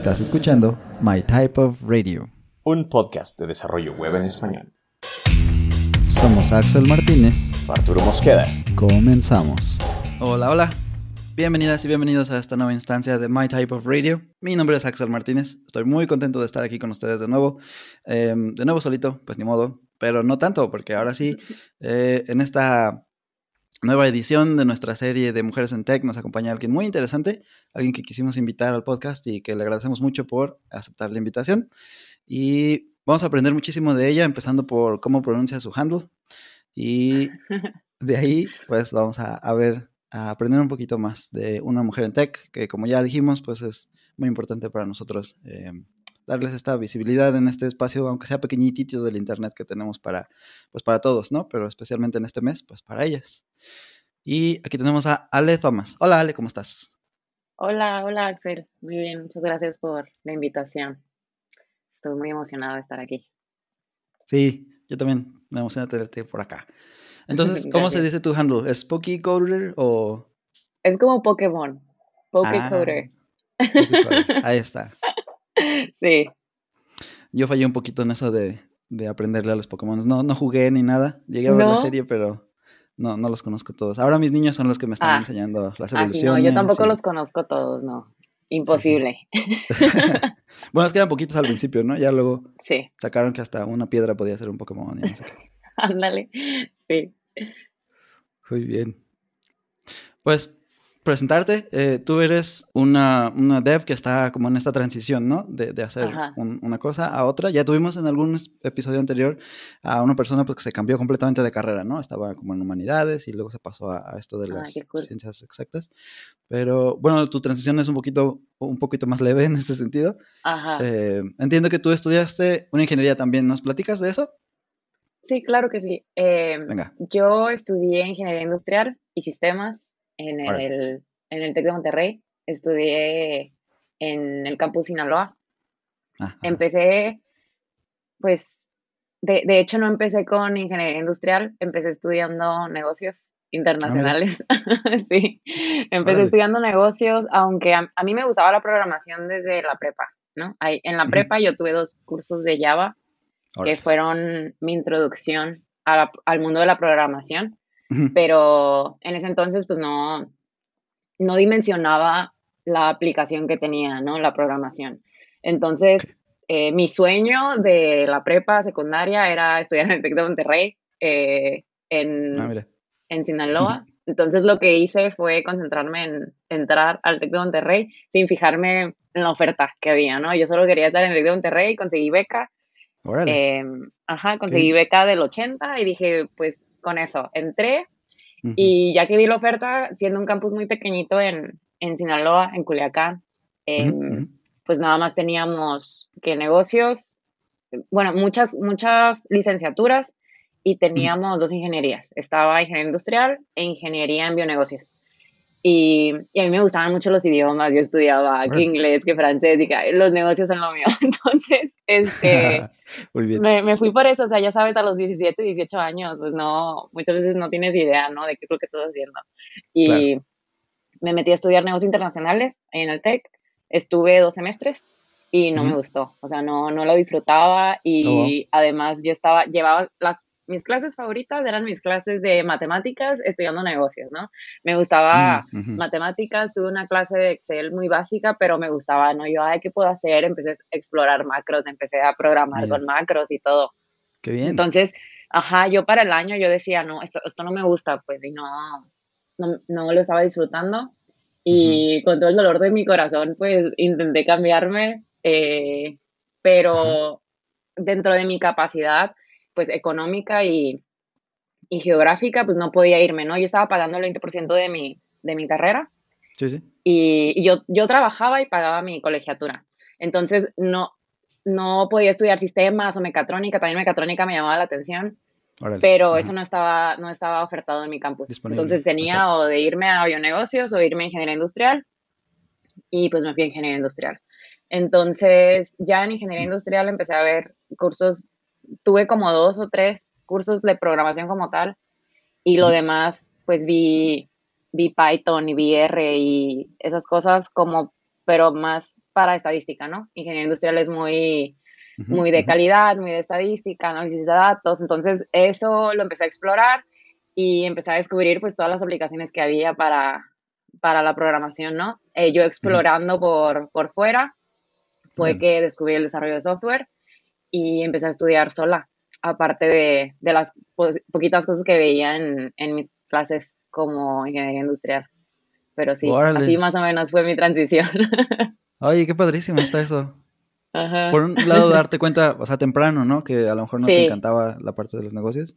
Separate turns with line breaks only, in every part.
Estás escuchando My Type of Radio,
un podcast de desarrollo web en español.
Somos Axel Martínez.
Arturo Mosqueda.
Comenzamos.
Hola, hola. Bienvenidas y bienvenidos a esta nueva instancia de My Type of Radio. Mi nombre es Axel Martínez. Estoy muy contento de estar aquí con ustedes de nuevo. Em, de nuevo solito, pues ni modo, pero no tanto, porque ahora sí, eh, en esta nueva edición de nuestra serie de Mujeres en Tech nos acompaña alguien muy interesante, alguien que quisimos invitar al podcast y que le agradecemos mucho por aceptar la invitación. Y vamos a aprender muchísimo de ella, empezando por cómo pronuncia su handle. Y de ahí, pues vamos a, ver, a aprender un poquito más de una mujer en tech, que como ya dijimos, pues es muy importante para nosotros eh, darles esta visibilidad en este espacio, aunque sea pequeñitito del internet que tenemos para, pues para todos, ¿no? Pero especialmente en este mes, pues para ellas. Y aquí tenemos a Ale Thomas. Hola Ale, ¿cómo estás?
Hola, hola Axel. Muy bien, muchas gracias por la invitación. Estoy muy emocionado de estar aquí.
Sí, yo también me emociona tenerte por acá. Entonces, ¿cómo se dice tu handle? ¿Es Pokecoder o...?
Es como Pokémon. Pokecoder.
Ah, Ahí está.
Sí.
Yo fallé un poquito en eso de, aprenderle a los Pokémon. No, no jugué ni nada. Llegué a ver la serie, pero no, no los conozco todos. Ahora mis niños son los que me están ah. enseñando las evoluciones. Ah,
no, yo tampoco los conozco todos, no. Imposible.
bueno, es que eran poquitos al principio, ¿no? Ya luego sacaron que hasta una piedra podía ser un Pokémon y no sé qué.
Ándale, sí.
Muy bien. Pues presentarte. Eh, tú eres una, una, dev que está como en esta transición, ¿no? De, de hacer una cosa a otra. Ya tuvimos en algún episodio anterior a una persona pues, que se cambió completamente de carrera, ¿no? Estaba como en humanidades y luego se pasó a, esto de ah, las ciencias exactas. Pero bueno, tu transición es un poquito, un poquito más leve en ese sentido.
Ajá.
Eh, entiendo que tú estudiaste una ingeniería también. ¿Nos platicas de eso?
Sí, claro que sí. Eh, Venga. Yo estudié ingeniería industrial y sistemas en el, en el TEC de Monterrey. Estudié en el campus Sinaloa. Empecé, pues, de, de, hecho no empecé con ingeniería industrial, empecé estudiando negocios internacionales. sí, empecé estudiando negocios, aunque a, mí me gustaba la programación desde la prepa, ¿no? en la prepa yo tuve dos cursos de Java que fueron mi introducción al mundo de la programación pero en ese entonces pues no, no dimensionaba la aplicación que tenía, ¿no? La programación. Entonces, eh, mi sueño de la prepa secundaria era estudiar en el TEC de Monterrey, eh, en, ah, en Sinaloa. Entonces, lo que hice fue concentrarme en entrar al TEC de Monterrey sin fijarme en la oferta que había, ¿no? Yo solo quería estar en el TEC de Monterrey, conseguí beca. Em, ajá, conseguí beca del 80 y dije, pues con eso. Entré y ya que vi la oferta, siendo un campus muy pequeñito en, en Sinaloa, en Culiacán, em, pues nada más teníamos que negocios, bueno, muchas, muchas licenciaturas y teníamos dos ingenierías. Estaba ingeniería industrial e ingeniería en bionegocios. Y, y, a mí me gustaban mucho los idiomas, yo estudiaba que inglés, que francés, y que los negocios son lo mío. Entonces, este, Me, me, fui por eso, o sea, ya sabes, a los 17, 18 años, pues no, muchas veces no tienes idea, ¿no? De qué es lo que estás haciendo. Y me metí a estudiar negocios internacionales en el TEC, estuve dos semestres y no me gustó, o sea, no, no lo disfrutaba y oh, además yo estaba, llevaba las mis clases favoritas eran mis clases de matemáticas estudiando negocios, ¿no? Me gustaba mm, matemáticas, tuve una clase de Excel muy básica, pero me gustaba, ¿no? Yo, ay, ¿qué puedo hacer? Empecé a explorar macros, empecé a programar con macros y todo.
Qué bien.
Entonces, ajá, yo para el año yo decía, no, esto, esto no me gusta, pues, y no, no, lo estaba disfrutando. Y con todo el dolor de mi corazón, pues, intenté cambiarme, eh, pero dentro de mi capacidad, pues económica y, geográfica, pues no podía irme, ¿no? Yo estaba pagando el 20% de mi, de mi carrera.
Sí, sí.
Y, yo, yo trabajaba y pagaba mi colegiatura. Entonces, no, no podía estudiar sistemas o mecatrónica, también mecatrónica me llamaba la atención, pero eso no estaba, no estaba ofertado en mi campus. Entonces tenía o de irme a bionegocios o irme a ingeniería industrial y pues me fui a ingeniería industrial. Entonces ya en ingeniería industrial empecé a ver cursos tuve como dos o tres cursos de programación como tal y lo demás pues vi, vi Python y vi R y esas cosas como, pero más para estadística, ¿no? Ingeniería industrial es muy, muy de calidad, muy de estadística, análisis de datos, entonces eso lo empecé a explorar y empecé a descubrir pues todas las aplicaciones que había para, para la programación, ¿no? Eh, yo explorando por, por fuera, fue que descubrí el desarrollo de software y empecé a estudiar sola, aparte de, de las poquitas cosas que veía en, en, mis clases como ingeniería industrial. Pero sí, así más o menos fue mi transición.
Oye, qué padrísimo está eso. Por un lado, darte cuenta, o sea, temprano, ¿no? Que a lo mejor no te encantaba la parte de los negocios.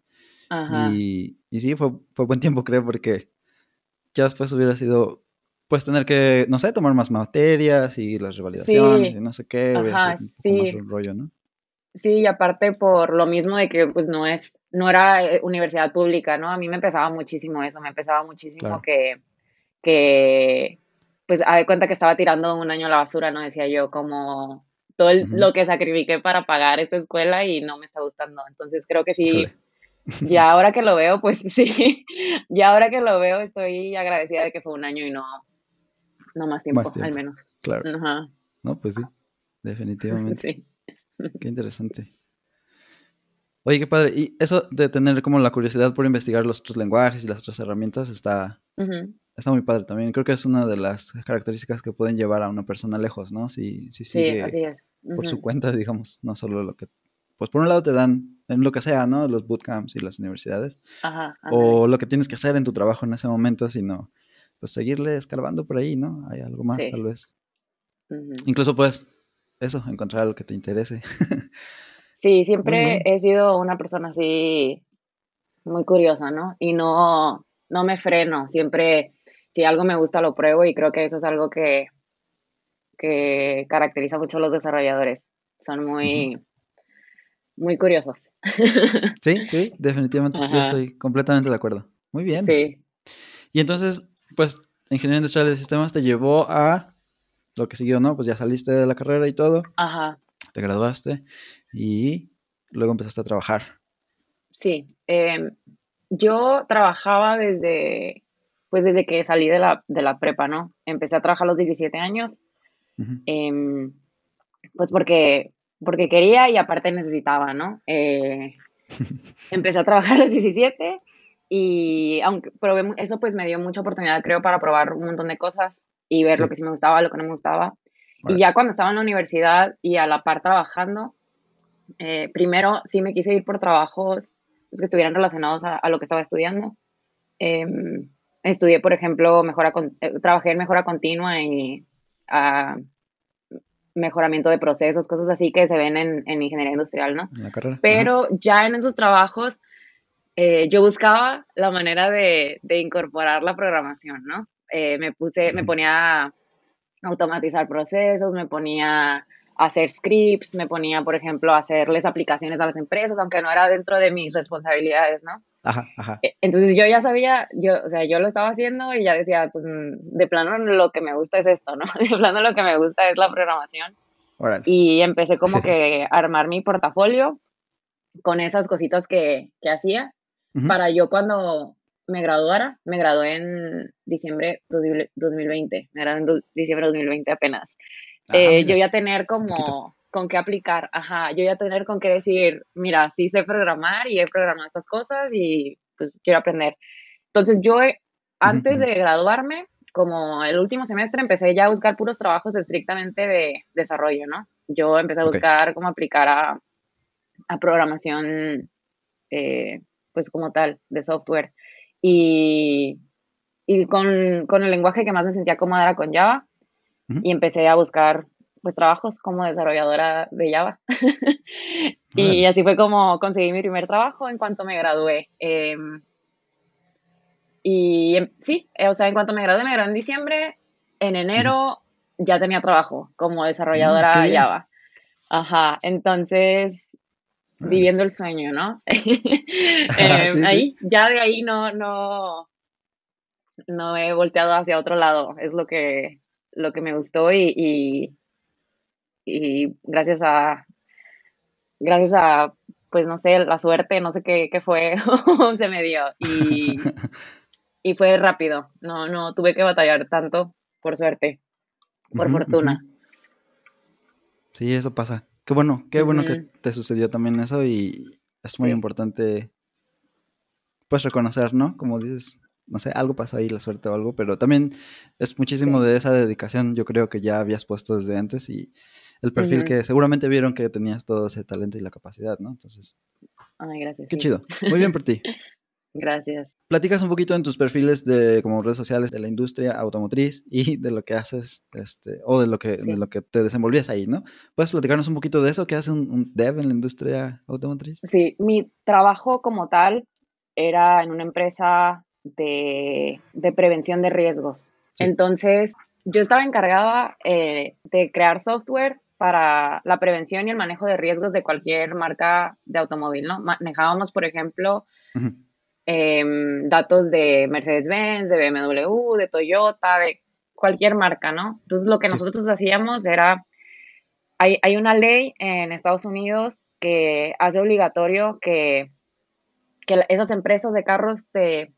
Ajá. Y, y sí, fue, fue buen tiempo, creo, porque ya después hubiera sido, pues, tener que, no sé, tomar más materias y las revalidaciones y no sé qué. Ajá, sí. un rollo, ¿no?
Sí, y aparte por lo mismo de que, pues, no es, no era eh, universidad pública, ¿no? A mí me empezaba muchísimo eso, me empezaba muchísimo que, que, pues, a de cuenta que estaba tirando un año a la basura, ¿no? Decía yo, como todo lo que sacrifiqué para pagar esta escuela y no me está gustando. Entonces creo que sí, y ahora que lo veo, pues sí, y ahora que lo veo estoy agradecida de que fue un año y no, no más tiempo, al menos.
Claro. No, pues sí, definitivamente. sí. Qué interesante. Oye, qué padre. Y eso de tener como la curiosidad por investigar los otros lenguajes y las otras herramientas está, está muy padre también. Creo que es una de las características que pueden llevar a una persona lejos, ¿no? Si, si sigue sí, así es. por su cuenta, digamos, no solo lo que pues por un lado te dan en lo que sea, ¿no? Los bootcamps y las universidades. Ajá, O lo que tienes que hacer en tu trabajo en ese momento, sino pues seguirle escarbando por ahí, ¿no? Hay algo más tal vez. Incluso pues eso, encontrar algo que te interese.
sí, siempre he sido una persona así muy curiosa, ¿no? Y no, no me freno, siempre si algo me gusta lo pruebo y creo que eso es algo que, que caracteriza mucho a los desarrolladores. Son muy muy curiosos.
Sí, sí, definitivamente. Yo estoy completamente de acuerdo. Muy bien. Sí. Y entonces, pues, Ingeniería Industrial de Sistemas te llevó a lo que siguió, ¿no? Pues ya saliste de la carrera y todo. Ajá. Te graduaste y luego empezaste a trabajar.
Sí. Em, yo trabajaba desde, pues desde que salí de la, de la prepa, ¿no? Empecé a trabajar a los 17 años. Em, pues porque porque quería y aparte necesitaba, ¿no? Eh, empecé a trabajar a los 17 y aunque probé, eso pues me dio mucha oportunidad, creo, para probar un montón de cosas y ver lo que sí me gustaba, lo que no me gustaba. Y ya cuando estaba en la universidad y a la par trabajando, eh, primero sí me quise ir por trabajos pues, que estuvieran relacionados a, lo que estaba estudiando. Em, estudié, por ejemplo, mejora, eh, trabajé en mejora continua y a, mejoramiento de procesos, cosas así que se ven en, en ingeniería industrial, ¿no? Pero ya en esos trabajos eh, yo buscaba la manera de, de incorporar la programación, ¿no? Eh, me puse, me ponía a automatizar procesos, me ponía a hacer scripts, me ponía, por ejemplo, a hacerles aplicaciones a las empresas, aunque no era dentro de mis responsabilidades, ¿no? Ajá, ajá. Eh, entonces yo ya sabía, yo, o sea, yo lo estaba haciendo y ya decía, pues mm, de plano lo que me gusta es esto, ¿no? De plano lo que me gusta es la programación. Y empecé como que a armar mi portafolio con esas cositas que, que hacía para yo cuando me graduara, me gradué en diciembre de 2020, me gradué en diciembre de 2020 apenas. Ah, eh, yo ya tener como con qué aplicar, ajá, yo ya tener con qué decir, mira, sí sé programar y he programado estas cosas y pues quiero aprender. Entonces yo eh, antes de graduarme, como el último semestre, empecé ya a buscar puros trabajos estrictamente de desarrollo, ¿no? Yo empecé a buscar cómo aplicar a, a programación, eh, pues como tal, de software. Y, y con, con, el lenguaje que más me sentía cómoda era con Java. Y empecé a buscar pues trabajos como desarrolladora de Java. y así fue como conseguí mi primer trabajo en cuanto me gradué. Em, y em, sí, eh, o sea, en cuanto me gradué, me gradué en diciembre, en enero ya tenía trabajo como desarrolladora de Java. Ajá, entonces viviendo el sueño, ¿no? Em, ahí, ya de ahí no, no, no he volteado hacia otro lado, es lo que, lo que me gustó y y gracias a, gracias a, pues no sé, la suerte, no sé qué, qué fue, se me dio y, y fue rápido, no, no tuve que batallar tanto, por suerte, por fortuna.
Sí, eso pasa. Qué bueno, qué bueno que te sucedió también eso y es muy importante pues reconocer, ¿no? Como dices, no sé, algo pasó ahí, la suerte o algo, pero también es muchísimo de esa dedicación, yo creo que ya habías puesto desde antes y el perfil que seguramente vieron que tenías todo ese talento y la capacidad, ¿no? Entonces.
Ay, gracias.
Qué chido. Muy bien por ti.
Gracias.
Platicas un poquito en tus perfiles de como redes sociales de la industria automotriz y de lo que haces, este, o de lo que, de lo que te desenvolvías ahí, ¿no? ¿Puedes platicarnos un poquito de eso? ¿Qué hace un, dev en la industria automotriz?
Sí, mi trabajo como tal era en una empresa de, prevención de riesgos. Entonces, yo estaba encargada eh, de crear software para la prevención y el manejo de riesgos de cualquier marca de automóvil, ¿no? Manejábamos, por ejemplo, Em, datos de Mercedes-Benz, de BMW, de Toyota, de cualquier marca, ¿no? Entonces lo que nosotros hacíamos era, hay, hay una ley en Estados Unidos que hace obligatorio que, que esas empresas de carros te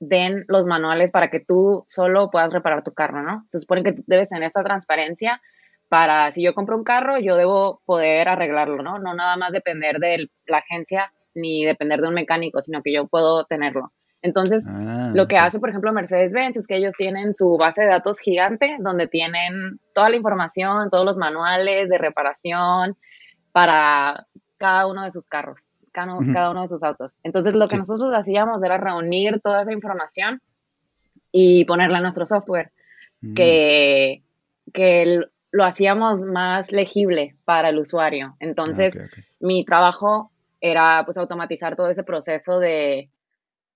den los manuales para que tú solo puedas reparar tu carro, ¿no? Se supone que debes tener esta transparencia para, si yo compro un carro, yo debo poder arreglarlo, ¿no? No nada más depender de la agencia ni depender de un mecánico, sino que yo puedo tenerlo. Entonces, ah, lo que hace, por ejemplo, Mercedes-Benz es que ellos tienen su base de datos gigante donde tienen toda la información, todos los manuales de reparación para cada uno de sus carros, cada, uno de sus autos. Entonces, lo que nosotros hacíamos era reunir toda esa información y ponerla en nuestro software, mm. que, que lo hacíamos más legible para el usuario. Entonces, mi trabajo era pues automatizar todo ese proceso de,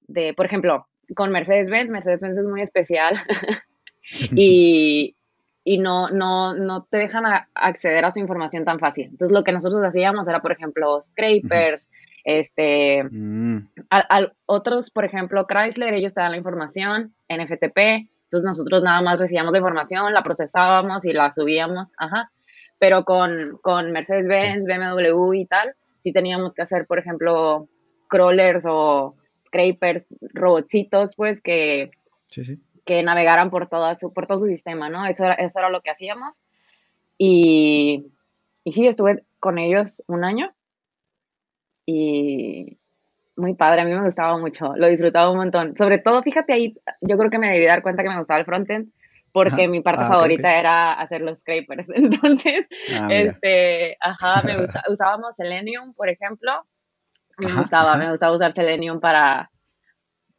de por ejemplo, con Mercedes-Benz, Mercedes-Benz es muy especial y, y no, no, no te dejan acceder a su información tan fácil. Entonces lo que nosotros hacíamos era, por ejemplo, scrapers, este, mm. otros, por ejemplo, Chrysler, ellos te dan la información en FTP, entonces nosotros nada más recibíamos la información, la procesábamos y la subíamos, ajá. Pero con, con Mercedes-Benz, BMW y tal, si teníamos que hacer, por ejemplo, crawlers o scrapers, robotcitos, pues que, que navegaran por, toda su, por todo su sistema, ¿no? Eso era, eso era lo que hacíamos. Y, y sí, estuve con ellos un año y muy padre, a mí me gustaba mucho, lo disfrutaba un montón. Sobre todo, fíjate ahí, yo creo que me debí dar cuenta que me gustaba el frontend, porque mi parte ah, favorita era hacer los scrapers. Entonces, ah, este, ajá, me gusta, usábamos Selenium, por ejemplo. Me gustaba, me gustaba usar Selenium para,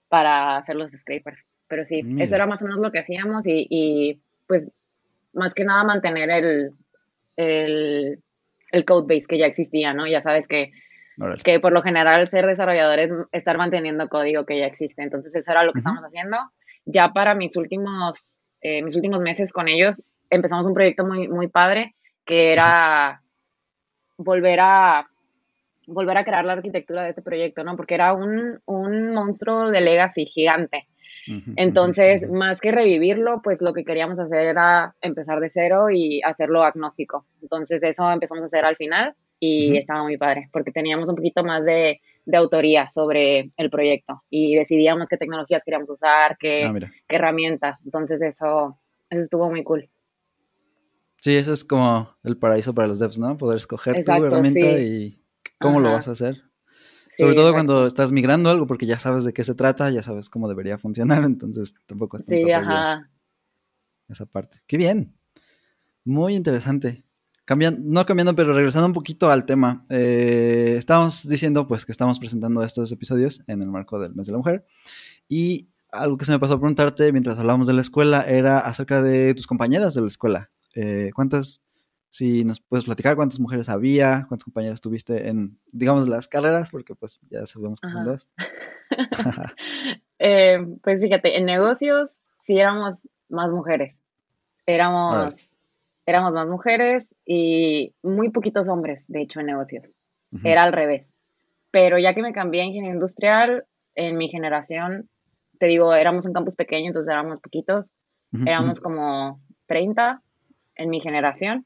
para hacer los scrapers. Pero sí, eso era más o menos lo que hacíamos y, y pues más que nada mantener el, el, el code base que ya existía, ¿no? Ya sabes que, que por lo general ser desarrollador es estar manteniendo código que ya existe. Entonces eso era lo que estamos haciendo. Ya para mis últimos eh, mis últimos meses con ellos, empezamos un proyecto muy, muy padre que era volver a volver a crear la arquitectura de este proyecto, ¿no? Porque era un, un monstruo de legacy gigante. Entonces, más que revivirlo, pues lo que queríamos hacer era empezar de cero y hacerlo agnóstico. Entonces, eso empezamos a hacer al final y estaba muy padre, porque teníamos un poquito más de, de, autoría sobre el proyecto y decidíamos qué tecnologías queríamos usar, qué, ah, qué herramientas. Entonces eso, eso estuvo muy cool.
Sí, eso es como el paraíso para los devs, ¿no? Poder escoger tu herramienta y cómo lo vas a hacer. Sobre todo cuando estás migrando algo, porque ya sabes de qué se trata, ya sabes cómo debería funcionar, entonces tampoco es
Sí, ajá.
Esa parte. Qué bien. Muy interesante no cambiando, pero regresando un poquito al tema. Eh, estábamos diciendo pues que estamos presentando estos episodios en el marco del mes de la mujer. Y algo que se me pasó a preguntarte mientras hablábamos de la escuela era acerca de tus compañeras de la escuela. Eh, ¿Cuántas, si nos puedes platicar, cuántas mujeres había, cuántas compañeras tuviste en, digamos, las carreras? Porque pues ya sabemos que son dos.
Eh, pues fíjate, en negocios sí éramos más mujeres. Éramos éramos más mujeres y muy poquitos hombres, de hecho, en negocios. Era al revés. Pero ya que me cambié a ingeniería industrial, en mi generación, te digo, éramos un campus pequeño, entonces éramos poquitos. Éramos como 30 en mi generación.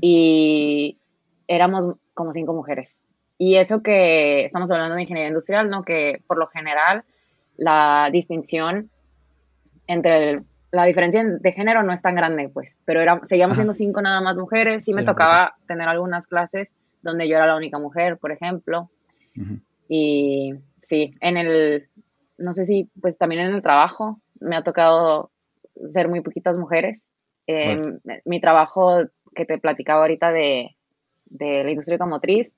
Y éramos como cinco mujeres. Y eso que estamos hablando de ingeniería industrial, ¿no? Que por lo general la distinción entre la diferencia de género no es tan grande, pues, pero era, seguíamos siendo cinco nada más mujeres. Sí, me tocaba tener algunas clases donde yo era la única mujer, por ejemplo. Y sí, en el, no sé si, pues también en el trabajo me ha tocado ser muy poquitas mujeres. Em, mi trabajo que te platicaba ahorita de, de la industria automotriz,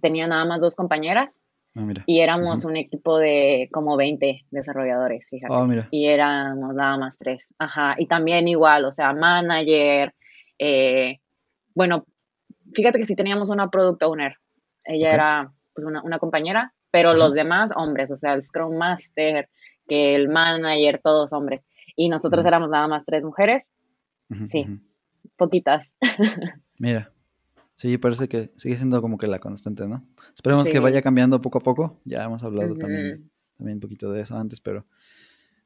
tenía nada más dos compañeras Ah, y éramos un equipo de como 20 desarrolladores, fíjate. Oh, y éramos nada más tres. Ajá. Y también igual, o sea, manager. Eh, bueno, fíjate que sí teníamos una product owner. Ella era pues, una, compañera, pero los demás hombres, o sea, el Scrum Master, que el manager, todos hombres. Y nosotros éramos nada más tres mujeres. sí, poquitas.
Mira. Sí, parece que sigue siendo como que la constante, ¿no? Esperemos que vaya cambiando poco a poco. Ya hemos hablado también, también un poquito de eso antes, pero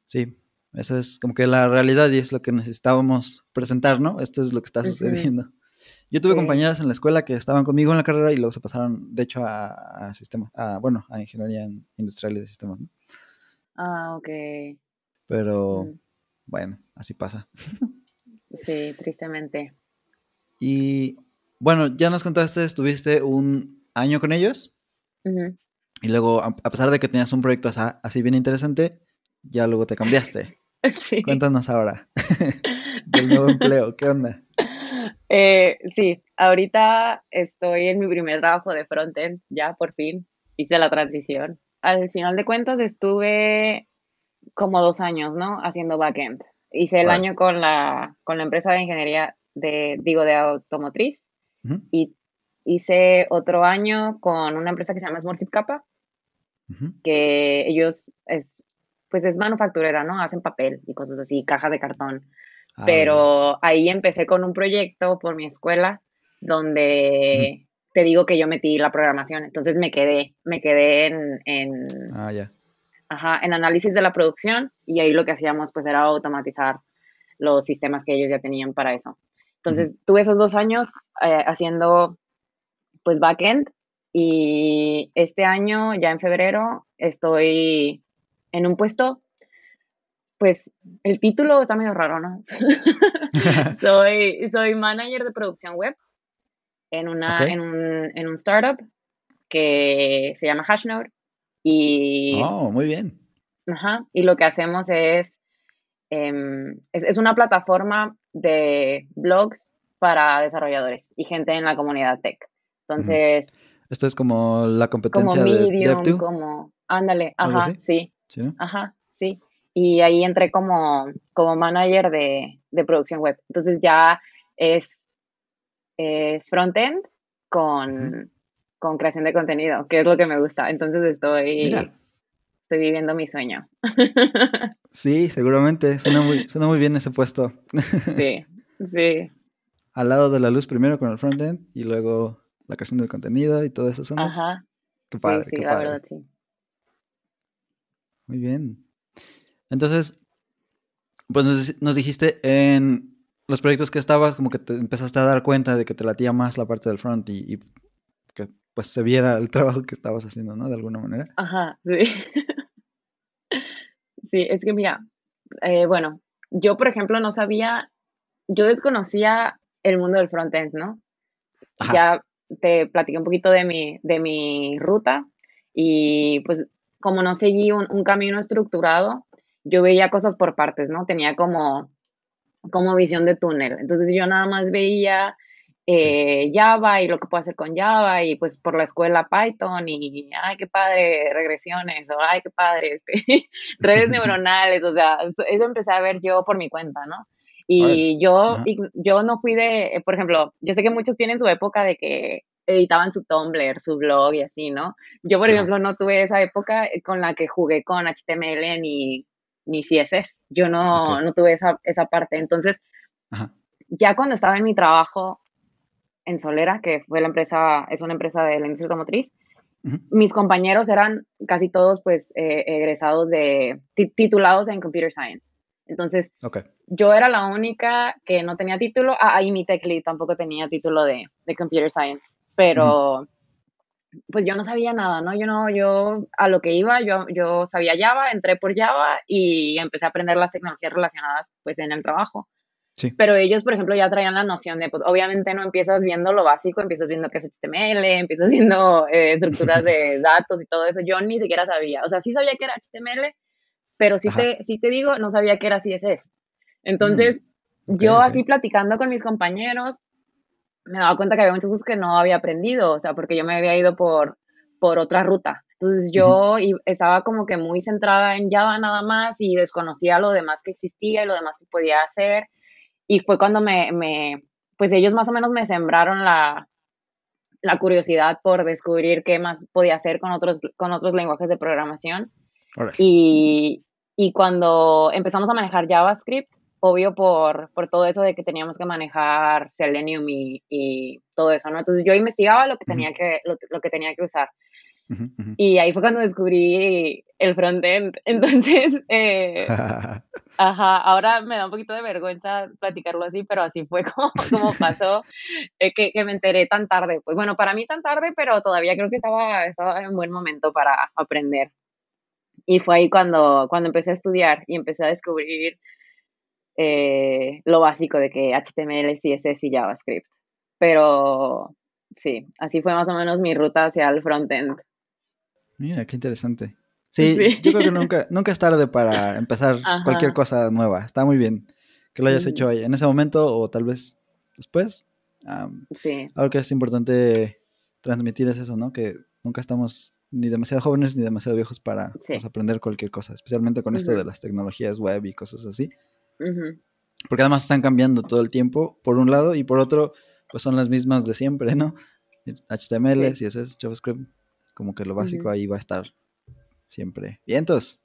sí, eso es como que la realidad y es lo que necesitábamos presentar, ¿no? Esto es lo que está sucediendo. Yo tuve compañeras en la escuela que estaban conmigo en la carrera y luego se pasaron, de hecho, a, sistemas, a, bueno, a ingeniería industrial y de sistemas, ¿no?
Ah, ok.
Pero, bueno, así pasa.
sí, tristemente.
Y bueno, ya nos contaste, estuviste un año con ellos. Y luego, a, pesar de que tenías un proyecto así bien interesante, ya luego te cambiaste. Sí. Cuéntanos ahora del nuevo empleo, ¿qué onda?
Eh, sí, ahorita estoy en mi primer trabajo de frontend, ya por fin hice la transición. Al final de cuentas estuve como dos años, ¿no? Haciendo backend. Hice el año con la, con la empresa de ingeniería de, digo, de automotriz y hice otro año con una empresa que se llama Smurfit Kappa, que ellos es, pues es manufacturera, ¿no? Hacen papel y cosas así, cajas de cartón. Ah, Pero ahí empecé con un proyecto por mi escuela donde te digo que yo metí la programación, entonces me quedé, me quedé en, en,
ah,
ajá, en análisis de la producción y ahí lo que hacíamos pues era automatizar los sistemas que ellos ya tenían para eso. Entonces, tuve esos dos años eh, haciendo, pues, backend y este año, ya en febrero, estoy en un puesto, pues, el título está medio raro, ¿no? soy, soy manager de producción web en, una, en, un, en un startup que se llama Hashnode. Y,
oh, muy bien.
Ajá, y lo que hacemos es, em, es, es, una plataforma de blogs para desarrolladores y gente en la comunidad tech. Entonces...
Esto es como la competencia
como
Medium, de
como... Ándale, ajá, sí. Ajá, sí. Y ahí entré como, como manager de, producción web. Entonces ya es, es frontend con, con creación de contenido, que es lo que me gusta. Entonces estoy, estoy viviendo mi sueño.
Sí, seguramente. Suena muy, suena muy bien ese puesto.
Sí, sí.
Al lado de la luz primero con el frontend y luego la creación del contenido y todo eso.
Ajá.
Qué padre,
sí,
qué
la Verdad, sí.
Muy bien. Entonces, pues nos, dijiste en los proyectos que estabas, como que te empezaste a dar cuenta de que te latía más la parte del front y, y que pues se viera el trabajo que estabas haciendo, ¿no? De alguna manera.
Ajá, sí. Sí, es que mira, eh, bueno, yo por ejemplo no sabía, yo desconocía el mundo del frontend, ¿no? Ya te platiqué un poquito de mi, de mi ruta y pues como no seguí un, camino estructurado, yo veía cosas por partes, ¿no? Tenía como, como visión de túnel. Entonces yo nada más veía eh, Java y lo que puedo hacer con Java y pues por la escuela Python y ay qué padre regresiones o ay qué padre este, redes neuronales, o sea, eso empecé a ver yo por mi cuenta, ¿no? Y yo, yo no fui de, por ejemplo, yo sé que muchos tienen su época de que editaban su Tumblr, su blog y así, ¿no? Yo, por ejemplo, no tuve esa época con la que jugué con HTML ni, ni CSS. Yo no, no tuve esa, esa parte. Entonces, ya cuando estaba en mi trabajo, en Solera, que fue la empresa, es una empresa de la industria automotriz. Mis compañeros eran casi todos, pues, eh, egresados de, titulados en Computer Science. Entonces, yo era la única que no tenía título. Ah, ahí mi tech tampoco tenía título de, de Computer Science. Pero, pues yo no sabía nada, ¿no? Yo no, yo a lo que iba, yo, yo sabía Java, entré por Java y empecé a aprender las tecnologías relacionadas pues en el trabajo. Sí. Pero ellos, por ejemplo, ya traían la noción de, pues obviamente no empiezas viendo lo básico, empiezas viendo qué es HTML, empiezas viendo eh, estructuras de datos y todo eso. Yo ni siquiera sabía, o sea, sí sabía que era HTML, pero sí te, sí te digo, no sabía que era CSS. Entonces, mm, yo así platicando con mis compañeros, me daba cuenta que había muchas cosas que no había aprendido, o sea, porque yo me había ido por, por otra ruta. Entonces yo estaba como que muy centrada en Java nada más y desconocía lo demás que existía y lo demás que podía hacer. Y fue cuando me, me pues ellos más o menos me sembraron la, la curiosidad por descubrir qué más podía hacer con otros, con otros lenguajes de programación. Y, y cuando empezamos a manejar JavaScript, obvio por, por todo eso de que teníamos que manejar Selenium y, y todo eso, ¿no? Entonces yo investigaba lo que tenía que, lo, que, tenía que usar. Y ahí fue cuando descubrí el frontend. Entonces, eh, ajá, ahora me da un poquito de vergüenza platicarlo así, pero así fue como, como pasó, eh, que, que, me enteré tan tarde. Pues bueno, para mí tan tarde, pero todavía creo que estaba, estaba en buen momento para aprender. Y fue ahí cuando, cuando empecé a estudiar y empecé a descubrir eh, lo básico de que HTML, CSS y JavaScript. Pero sí, así fue más o menos mi ruta hacia el frontend.
Mira, qué interesante. Sí, yo creo que nunca, nunca es tarde para empezar cualquier cosa nueva. Está muy bien que lo hayas hecho ahí, en ese momento o tal vez después. sí. Algo que es importante transmitir es eso, ¿no? Que nunca estamos ni demasiado jóvenes ni demasiado viejos para pues, aprender cualquier cosa, especialmente con esto de las tecnologías web y cosas así. Porque además están cambiando todo el tiempo, por un lado, y por otro, pues son las mismas de siempre, ¿no? HTML, sí. CSS, JavaScript, como que lo básico ahí va a estar siempre. Vientos.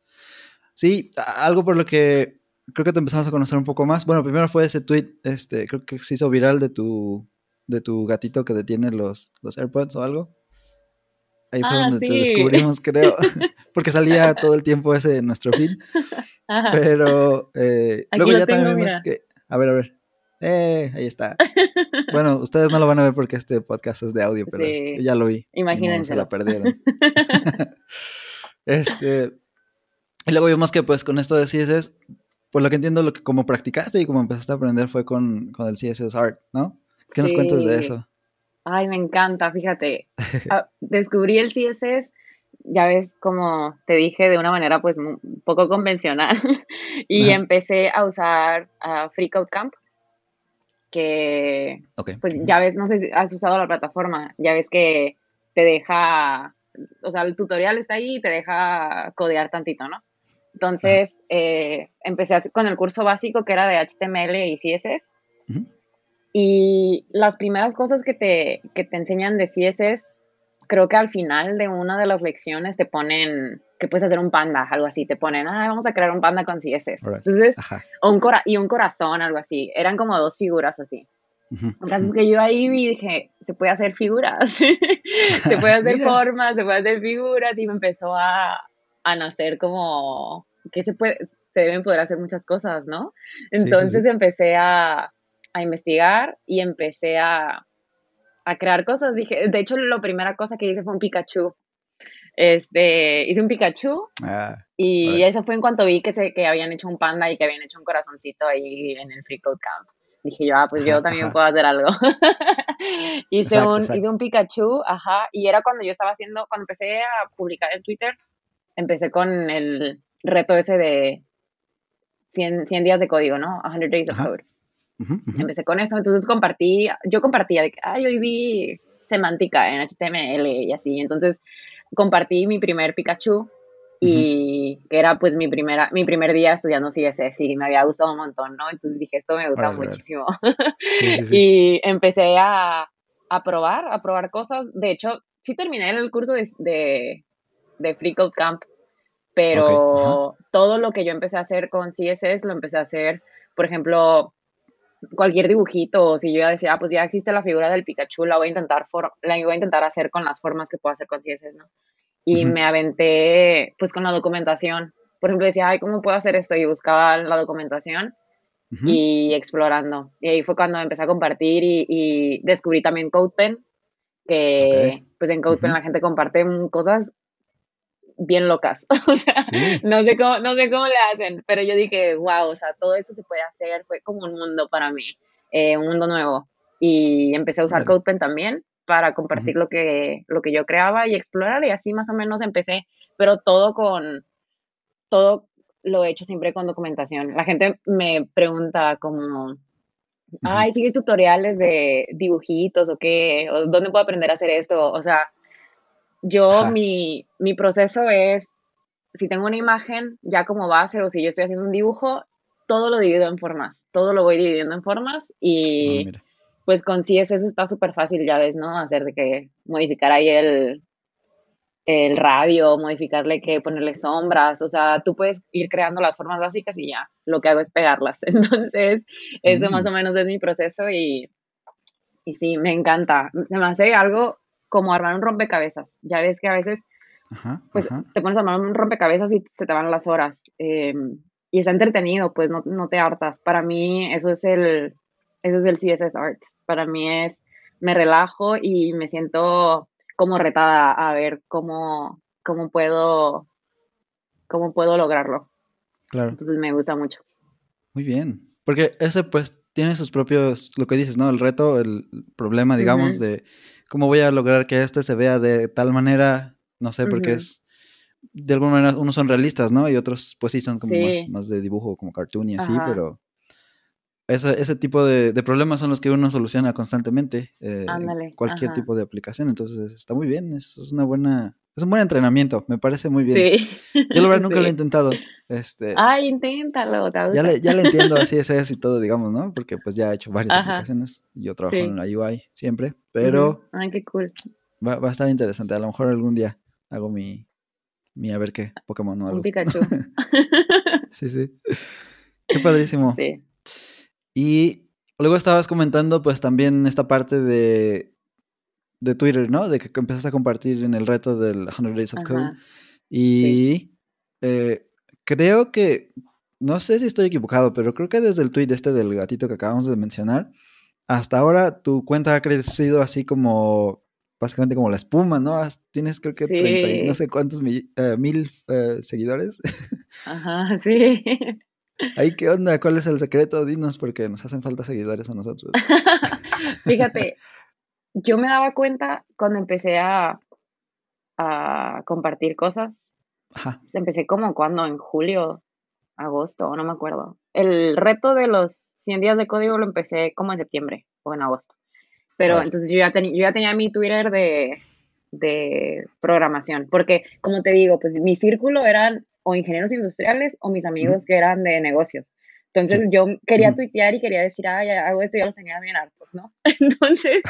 Sí, algo por lo que creo que te empezamos a conocer un poco más. Bueno, primero fue ese tweet, este, creo que se hizo viral de tu, de tu gatito que detiene los, los AirPods o algo. Ahí fue ah, donde te descubrimos, creo, porque salía todo el tiempo ese en nuestro feed. Pero eh, luego ya también vimos que. A ver, a ver. Eh, ahí está. bueno, ustedes no lo van a ver porque este podcast es de audio, pero yo ya lo vi.
Imagínense.
Se la perdieron. este. Y luego vimos que, pues, con esto de CSS, por lo que entiendo, lo que como practicaste y como empezaste a aprender fue con, con el CSS Art, ¿no? ¿Qué nos cuentas de eso?
Ay, me encanta, fíjate. Ah, descubrí el CSS, ya ves, como te dije, de una manera pues un poco convencional. y empecé a usar uh, Camp, que pues ya ves, no sé si has usado la plataforma, ya ves que te deja, o sea, el tutorial está ahí y te deja codear tantito, ¿no? Entonces, eh, empecé con el curso básico que era de HTML y CSS. Y las primeras cosas que te, que te enseñan de CSS, creo que al final de una de las lecciones te ponen que puedes hacer un panda, algo así, te ponen, ah, vamos a crear un panda con CSS. Entonces, o un cora y un corazón, algo así. Eran como dos figuras así. Entonces que yo ahí vi dije, se puede hacer figuras, se puede hacer formas, se puede hacer figuras y me empezó a, a nacer como que se puede, se deben poder hacer muchas cosas, ¿no? Entonces empecé a, a investigar y empecé a, a crear cosas. Dije, de hecho, la primera cosa que hice fue un Pikachu. Este, hice un Pikachu ah, y eso fue en cuanto vi que, se, que habían hecho un panda y que habían hecho un corazoncito ahí en el Free Code Camp. Dije yo, ah, pues yo también puedo hacer algo. hice, un, hice un Pikachu, ajá, y era cuando yo estaba haciendo, cuando empecé a publicar en Twitter, empecé con el reto ese de 100, 100 días de código, ¿no? 100 days of code. Empecé con eso, entonces compartí, yo compartía de que, ay, hoy vi semántica en HTML y así, entonces compartí mi primer Pikachu y que era pues mi primera mi primer día estudiando CSS y me había gustado un montón, ¿no? Entonces dije, esto me gusta muchísimo. y empecé a, a, probar, a probar cosas. De hecho, sí terminé el curso de, de, de Free Code Camp, pero todo lo que yo empecé a hacer con CSS lo empecé a hacer, por ejemplo, cualquier dibujito, o si yo ya decía, ah, pues ya existe la figura del Pikachu, la voy a intentar, la voy a intentar hacer con las formas que puedo hacer con CSS, ¿no? Y me aventé, pues, con la documentación. Por ejemplo, decía, ay, ¿cómo puedo hacer esto? Y buscaba la documentación y explorando. Y ahí fue cuando empecé a compartir y, descubrí también CodePen, que pues en CodePen la gente comparte cosas bien locas. o sea, no, sé cómo, no sé cómo le hacen, pero yo dije, wow, o sea, todo esto se puede hacer, fue como un mundo para mí, eh, un mundo nuevo. Y empecé a usar CodePen también para compartir lo, que, lo que yo creaba y explorar y así más o menos empecé, pero todo con, todo lo he hecho siempre con documentación. La gente me pregunta como, ay, ¿sigues tutoriales de dibujitos o qué? ¿O ¿Dónde puedo aprender a hacer esto? O sea, yo, mi, mi proceso es, si tengo una imagen ya como base o si yo estoy haciendo un dibujo, todo lo divido en formas, todo lo voy dividiendo en formas y ah, pues con CSS está súper fácil, ya ves, ¿no? Hacer de que modificar ahí el, el radio, modificarle que ponerle sombras, o sea, tú puedes ir creando las formas básicas y ya, lo que hago es pegarlas. Entonces, eso más mm. o menos es mi proceso y, y sí, me encanta. Se me hace algo como armar un rompecabezas. Ya ves que a veces pues, te pones a armar un rompecabezas y se te van las horas. Em, y está entretenido, pues no, no, te hartas. Para mí eso es el, eso es el CSS Art. Para mí es, me relajo y me siento como retada a ver cómo, cómo puedo, cómo puedo lograrlo.
Claro.
Entonces me gusta mucho.
Muy bien. Porque ese pues tiene sus propios, lo que dices, ¿no? El reto, el problema, digamos, de ¿Cómo voy a lograr que este se vea de tal manera? No sé, porque es. De alguna manera, unos son realistas, ¿no? Y otros, pues sí, son como Más, de dibujo, como cartoon y así, pero. Ese, ese tipo de, problemas son los que uno soluciona constantemente. Eh, cualquier tipo de aplicación. Entonces, está muy bien. Es, es una buena es un buen entrenamiento, me parece muy bien. Sí. Yo la verdad nunca lo he intentado. Este,
Ay, inténtalo.
Ya le, ya le entiendo así es y todo, digamos, ¿no? Porque pues ya he hecho varias aplicaciones. Yo trabajo en la UI siempre, pero...
Ay, qué cool.
Va, va, a estar interesante. A lo mejor algún día hago mi, mi a ver qué Pokémon o algo.
Un Pikachu.
sí, sí. Qué padrísimo. Sí. Y luego estabas comentando pues también esta parte de de Twitter, ¿no? De que empezaste a compartir en el reto del 100 Days of Code. Y eh, creo que, no sé si estoy equivocado, pero creo que desde el tweet este del gatito que acabamos de mencionar, hasta ahora tu cuenta ha crecido así como, básicamente como la espuma, ¿no? Tienes creo que 30 no sé cuántos eh, mil eh, seguidores.
Ajá, sí.
Ay, ¿qué onda? ¿Cuál es el secreto? Dinos porque nos hacen falta seguidores a nosotros.
Fíjate, yo me daba cuenta cuando empecé a, a compartir cosas. Ajá. Empecé como cuando, en julio, agosto, no me acuerdo. El reto de los 100 días de código lo empecé como en septiembre o en agosto. Pero entonces yo ya, yo ya tenía mi Twitter de, de programación, porque como te digo, pues mi círculo eran o ingenieros industriales o mis amigos que eran de negocios. Entonces yo quería tuitear y quería decir, ah, ya hago esto, ya los tenía bien hartos, ¿no? Entonces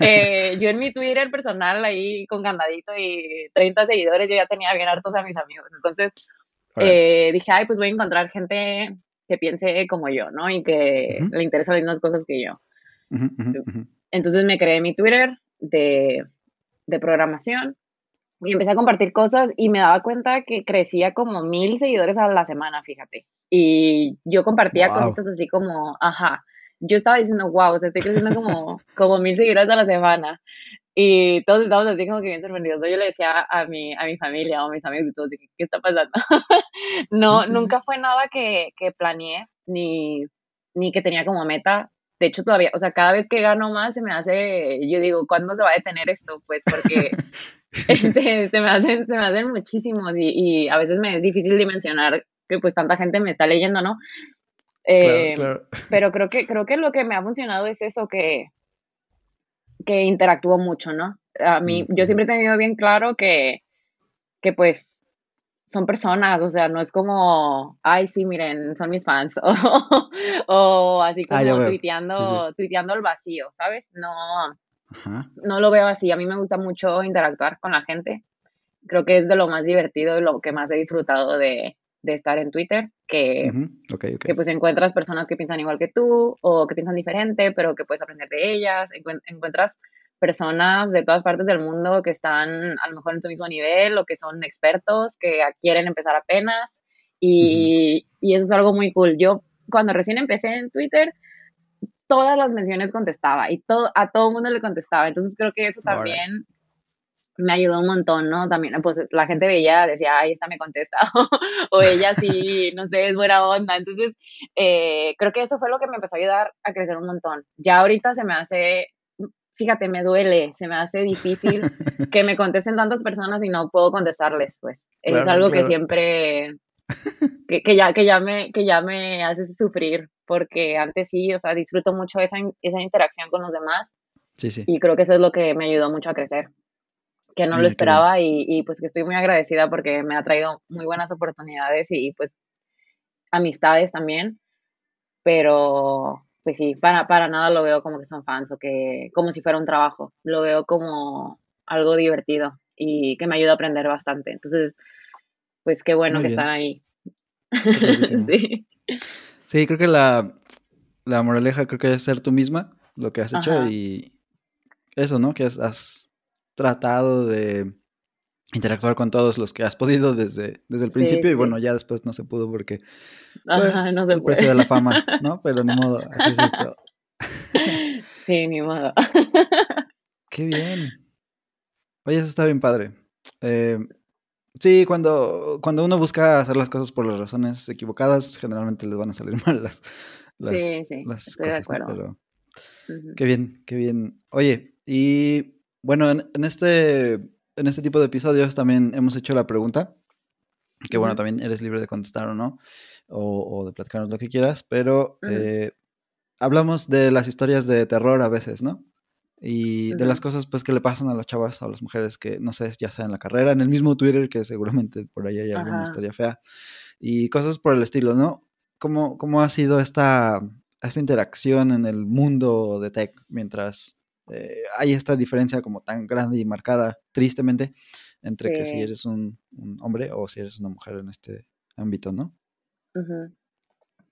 eh, yo en mi Twitter personal ahí con candadito y 30 seguidores, yo ya tenía bien hartos a mis amigos. Entonces eh, dije, ay, pues voy a encontrar gente que piense como yo, ¿no? Y que le interesan las mismas cosas que yo. Entonces me creé mi Twitter de, de programación y empecé a compartir cosas y me daba cuenta que crecía como mil seguidores a la semana, fíjate. Y yo compartía cosas así como, ajá, yo estaba diciendo, wow, o sea, estoy creciendo como, como mil seguidores a la semana. Y todos estábamos así como que bien sorprendidos. Yo le decía a mi, a mi familia o a mis amigos y todos, ¿qué está pasando? no, nunca fue nada que, que planeé, ni, ni que tenía como meta. De hecho, todavía, o sea, cada vez que gano más se me hace, yo digo, ¿cuándo se va a detener esto? Pues porque este, se, me hacen, se me hacen muchísimos y, y a veces me es difícil dimensionar que pues tanta gente me está leyendo, ¿no? Eh, pero creo que, creo que lo que me ha funcionado es eso, que, que interactúo mucho, ¿no? A mí, yo siempre he tenido bien claro que, que pues son personas, o sea, no es como, ay, sí, miren, son mis fans, o, así ah, como tuiteando, tuiteando el vacío, ¿sabes? No, no lo veo así, a mí me gusta mucho interactuar con la gente, creo que es de lo más divertido y lo que más he disfrutado de, de estar en Twitter, que, que pues encuentras personas que piensan igual que tú o que piensan diferente, pero que puedes aprender de ellas, encuentras personas de todas partes del mundo que están a lo mejor en tu mismo nivel o que son expertos, que quieren empezar apenas. Y, y eso es algo muy cool. Yo cuando recién empecé en Twitter, todas las menciones contestaba y todo, a todo mundo le contestaba, entonces creo que eso también me ayudó un montón, ¿no? También, pues la gente veía, decía, ay, esta me contesta, o, ella sí, no sé, es buena onda. Entonces, eh, creo que eso fue lo que me empezó a ayudar a crecer un montón. Ya ahorita se me hace, fíjate, me duele, se me hace difícil que me contesten tantas personas y no puedo contestarles, pues. es algo que siempre, que, ya, que, ya me, que ya me hace sufrir, porque antes sí, o sea, disfruto mucho esa, esa interacción con los demás.
Sí, sí.
Y creo que eso es lo que me ayudó mucho a crecer que no lo esperaba y, pues que estoy muy agradecida porque me ha traído muy buenas oportunidades y pues amistades también, pero pues sí, para, para nada lo veo como que son fans o que como si fuera un trabajo, lo veo como algo divertido y que me ayuda a aprender bastante. Entonces, pues qué bueno que están ahí.
sí. sí, creo que la, la moraleja creo que es ser tú misma, lo que has hecho y eso, ¿no? Que has tratado de interactuar con todos los que has podido desde, desde el principio y bueno, ya después no se pudo porque pues, no el precio de la fama, ¿no? Pero ni modo, así es esto.
Sí, ni modo.
Qué bien. Oye, eso está bien padre. Eh, sí, cuando, cuando uno busca hacer las cosas por las razones equivocadas, generalmente les van a salir mal las,
sí, sí, estoy de acuerdo.
Qué bien, qué bien. Oye, y bueno, en, este, en este tipo de episodios también hemos hecho la pregunta, que bueno, también eres libre de contestar o no, o, de platicarnos lo que quieras, pero eh, hablamos de las historias de terror a veces, ¿no? Y de las cosas pues que le pasan a las chavas, a las mujeres que, no sé, ya sea en la carrera, en el mismo Twitter, que seguramente por ahí hay alguna historia fea, y cosas por el estilo, ¿no? ¿Cómo, cómo ha sido esta, esta interacción en el mundo de tech mientras eh, hay esta diferencia como tan grande y marcada, tristemente, entre que si eres un, hombre o si eres una mujer en este ámbito, ¿no?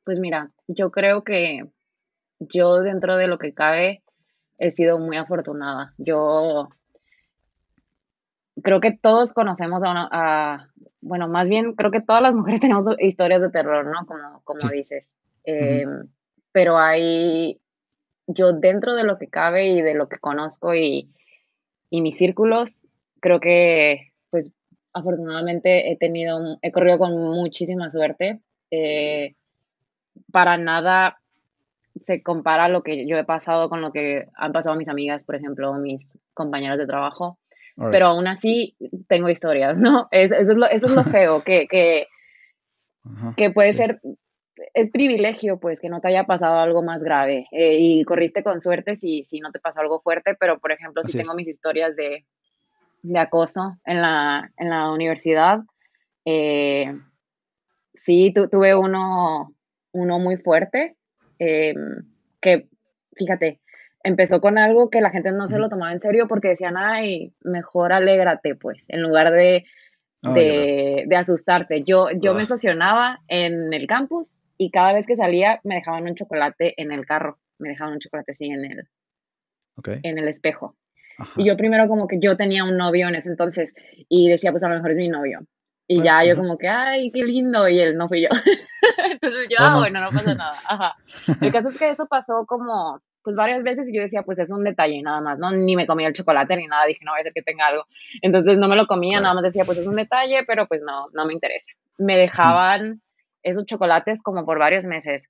Pues mira, yo creo que yo dentro de lo que cabe he sido muy afortunada. Yo creo que todos conocemos a, una, bueno, más bien creo que todas las mujeres tenemos historias de terror, ¿no? Como, como dices. Em, pero hay yo dentro de lo que cabe y de lo que conozco y, mis círculos, creo que pues afortunadamente he tenido, he corrido con muchísima suerte. Eh, para nada se compara lo que yo he pasado con lo que han pasado mis amigas, por ejemplo, mis compañeros de trabajo. Pero aún así tengo historias, ¿no? eso, es lo, eso es lo feo, que, que, que puede ser es privilegio, pues, que no te haya pasado algo más grave. Eh, y corriste con suerte si, si no te pasó algo fuerte, pero, por ejemplo, si tengo mis historias de, acoso en la, en la universidad. Eh, sí, tuve uno, uno muy fuerte, em, que, fíjate, empezó con algo que la gente no se lo tomaba en serio porque decían, ay, mejor alégrate, pues, en lugar de, de, asustarte. Yo, yo me estacionaba en el campus y cada vez que salía me dejaban un chocolate en el carro, me dejaban un chocolate así en el, en el espejo. Y yo primero como que yo tenía un novio en ese entonces y decía, pues a lo mejor es mi novio. Y ya yo como que, ay, qué lindo, y él no fui yo. entonces yo, ah, bueno, no pasa nada. Ajá. El caso es que eso pasó como, pues varias veces y yo decía, pues es un detalle nada más, ¿no? Ni me comía el chocolate ni nada, dije, no, voy a ser que tenga algo. Entonces no me lo comía, nada más decía, pues es un detalle, pero pues no, no me interesa. Me dejaban esos chocolates como por varios meses.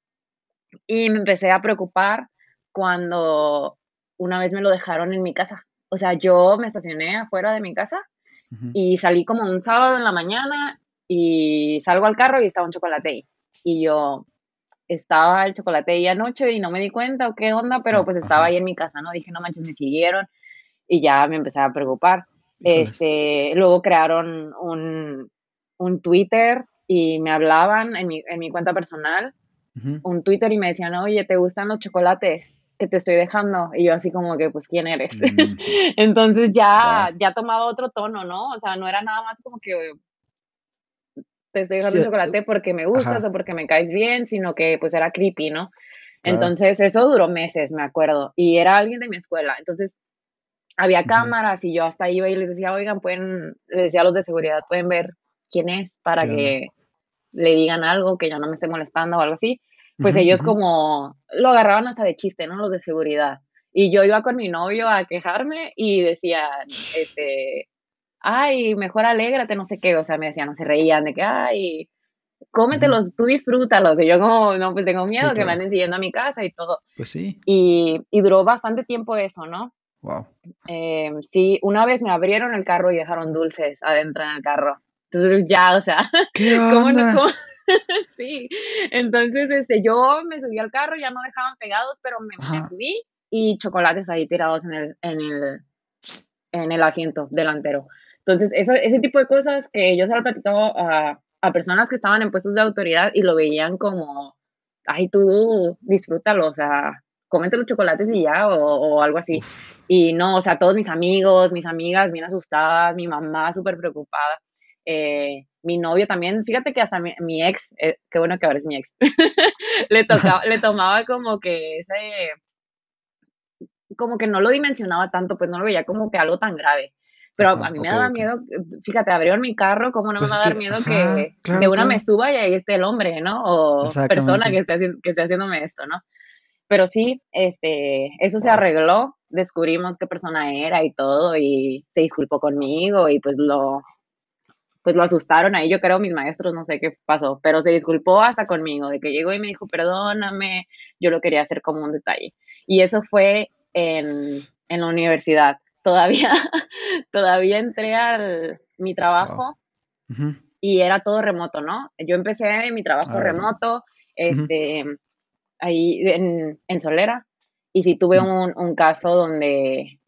Y me empecé a preocupar cuando una vez me lo dejaron en mi casa. O sea, yo me estacioné afuera de mi casa y salí como un sábado en la mañana y salgo al carro y estaba un chocolate ahí. Y yo estaba el chocolate ahí anoche y no me di cuenta o qué onda, pero pues estaba ahí en mi casa, ¿no? Dije, no manches, me siguieron y ya me empecé a preocupar. Este, luego crearon un, un Twitter y me hablaban en mi, en mi cuenta personal, un Twitter y me decían, oye, ¿te gustan los chocolates que te estoy dejando? Y yo así como que, pues, ¿quién eres? Mm. Entonces ya, ya tomaba otro tono, ¿no? O sea, no era nada más como que te estoy dejando un chocolate porque me gustas o porque me caes bien, sino que pues era creepy, ¿no? Entonces eso duró meses, me acuerdo, y era alguien de mi escuela. Entonces había cámaras y yo hasta iba y les decía, oigan, pueden, les decía a los de seguridad, pueden ver quién es para que le digan algo, que ya no me esté molestando o algo así, pues ellos como lo agarraban hasta de chiste, ¿no? Los de seguridad. Y yo iba con mi novio a quejarme y decía, este, ay, mejor alégrate, no sé qué, o sea, me decían, no se reían de que, ay, cómetelos, tú disfrútalos. Y yo como, no, pues tengo miedo que me anden siguiendo a mi casa y todo.
Pues sí.
Y, y duró bastante tiempo eso, ¿no?
Wow.
Eh, sí, una vez me abrieron el carro y dejaron dulces adentro en el carro. Entonces ya, o sea,
¿Qué onda?
¿cómo sí, entonces este, yo me subí al carro, ya no dejaban pegados, pero me, me subí y chocolates ahí tirados en el, en el, en el asiento delantero. Entonces, ese tipo de cosas que yo se lo platicaba a, a personas que estaban en puestos de autoridad y lo veían como, ay, tú disfrútalo, o sea, cómete los chocolates y ya, o, algo así. Y no, o sea, todos mis amigos, mis amigas bien asustadas, mi mamá súper preocupada, eh, mi novio también, fíjate que hasta mi, ex, eh, qué bueno que ahora es mi ex, le, tocaba, le tomaba como que ese, como que no lo dimensionaba tanto, pues no lo veía como que algo tan grave. Pero a mí me daba miedo, fíjate, abrieron mi carro, ¿cómo no me pues va a dar miedo que de una me suba y ahí esté el hombre, ¿no? O persona que esté, que esté haciéndome esto, ¿no? Pero sí, este, eso se arregló, descubrimos qué persona era y todo, y se disculpó conmigo, y pues lo, pues lo asustaron ahí, yo creo, mis maestros, no sé qué pasó, pero se disculpó hasta conmigo, de que llegó y me dijo, perdóname, yo lo quería hacer como un detalle. Y eso fue en, en la universidad. Todavía, todavía entré al mi trabajo y era todo remoto, ¿no? Yo empecé mi trabajo ah, remoto, este, ahí en, en, Solera, y sí tuve un, un, caso donde,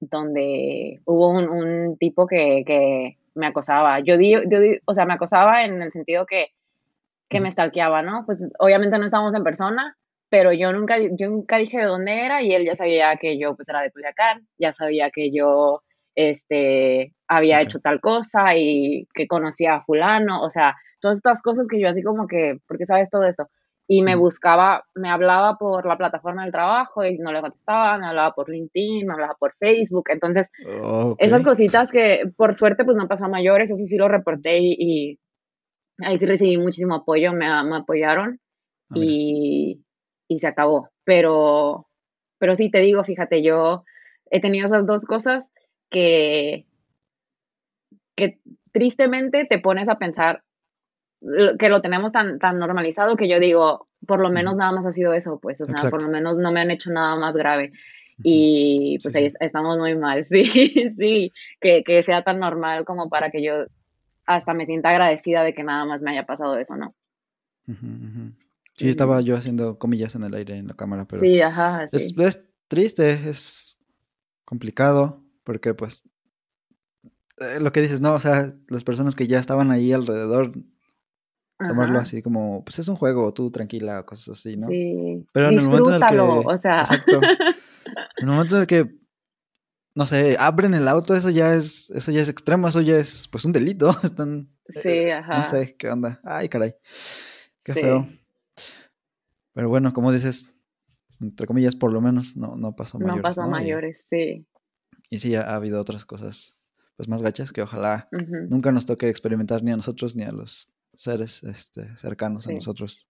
donde hubo un, un tipo que, que, me acosaba. Yo di, yo o sea, me acosaba en el sentido que, que me stalkeaba, ¿no? Pues obviamente no estábamos en persona, pero yo nunca, yo nunca dije de dónde era y él ya sabía que yo pues era de Culiacán, ya sabía que yo este, había hecho tal cosa y que conocía a fulano, o sea, todas estas cosas que yo así como que, ¿por qué sabes todo esto? Y me buscaba, me hablaba por la plataforma del trabajo y no le contestaba, me hablaba por LinkedIn, me hablaba por Facebook, entonces esas cositas que por suerte pues no pasó a mayores, eso sí lo reporté y, ahí sí recibí muchísimo apoyo, me, me apoyaron ah, y, y se acabó. Pero, pero sí te digo, fíjate, yo he tenido esas dos cosas que, que tristemente te pones a pensar que lo tenemos tan, tan normalizado que yo digo, por lo menos nada más ha sido eso, pues, o sea, por lo menos no me han hecho nada más grave. Y pues ahí estamos muy mal, sí, sí, que, que, sea tan normal como para que yo hasta me sienta agradecida de que nada más me haya pasado eso, ¿no?
Sí, estaba yo haciendo comillas en el aire en la cámara, pero
sí, ajá,
Es, es, triste, es complicado, porque pues eh, lo que dices, no, o sea, las personas que ya estaban ahí alrededor, tomarlo así como, pues es un juego, tú tranquila, cosas así, ¿no?
Sí.
Pero
en el momento en el que, o sea, exacto,
en el momento en el que no sé, abren el auto, eso ya es, eso ya es extremo, eso ya es pues un delito. Están.
Sí, ajá.
No sé, qué onda. Ay, caray. Qué feo. Pero bueno, como dices, entre comillas, por lo menos no, no pasó a mayores.
No pasó a mayores, sí.
Y sí, ha, habido otras cosas pues más gachas que ojalá nunca nos toque experimentar ni a nosotros ni a los seres este, cercanos a nosotros.